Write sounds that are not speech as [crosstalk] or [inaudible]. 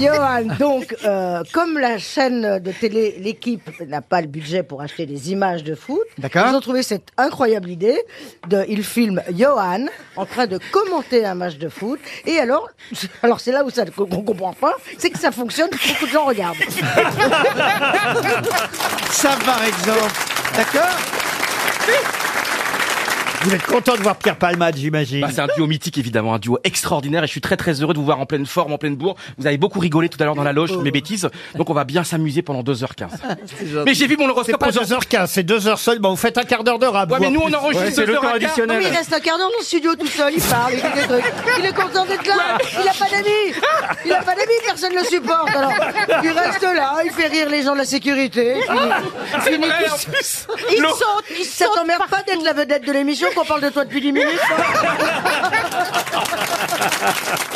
Johan, donc, euh, comme la chaîne de télé, l'équipe n'a pas le budget pour acheter des images de foot, ils ont trouvé cette incroyable idée de, ils filment Johan en train de commenter un match de foot, et alors, [laughs] alors c'est là où ça qu'on comprend pas, c'est que ça fonctionne, beaucoup de gens regardent. [laughs] Ça, par exemple. D'accord? Vous êtes content de voir Pierre Palmade, j'imagine. Bah, c'est un duo mythique évidemment, un duo extraordinaire et je suis très très heureux de vous voir en pleine forme, en pleine bourre. Vous avez beaucoup rigolé tout à l'heure dans la loge mes bêtises, donc on va bien s'amuser pendant 2h15. Mais j'ai vu mon c'est horoscope pas aujourd'hui. 2h15, c'est 2h seulement. Vous faites un quart d'heure de rap. Ouais vous, mais nous on enregistre c'est le 2 temps heures et quart. additionnel. Non, mais il reste un quart d'heure dans le studio tout seul, il parle, il fait des trucs. Il est content d'être là, il a pas d'amis. Il a pas d'amis, personne ne le supporte. Alors, il reste là, il fait rire les gens de la sécurité. Vrai, tout en seul. plus. Il saute, il Ça t'emmerde pas d'être la vedette de l'émission qu'on parle de toi depuis 10 minutes hein [laughs]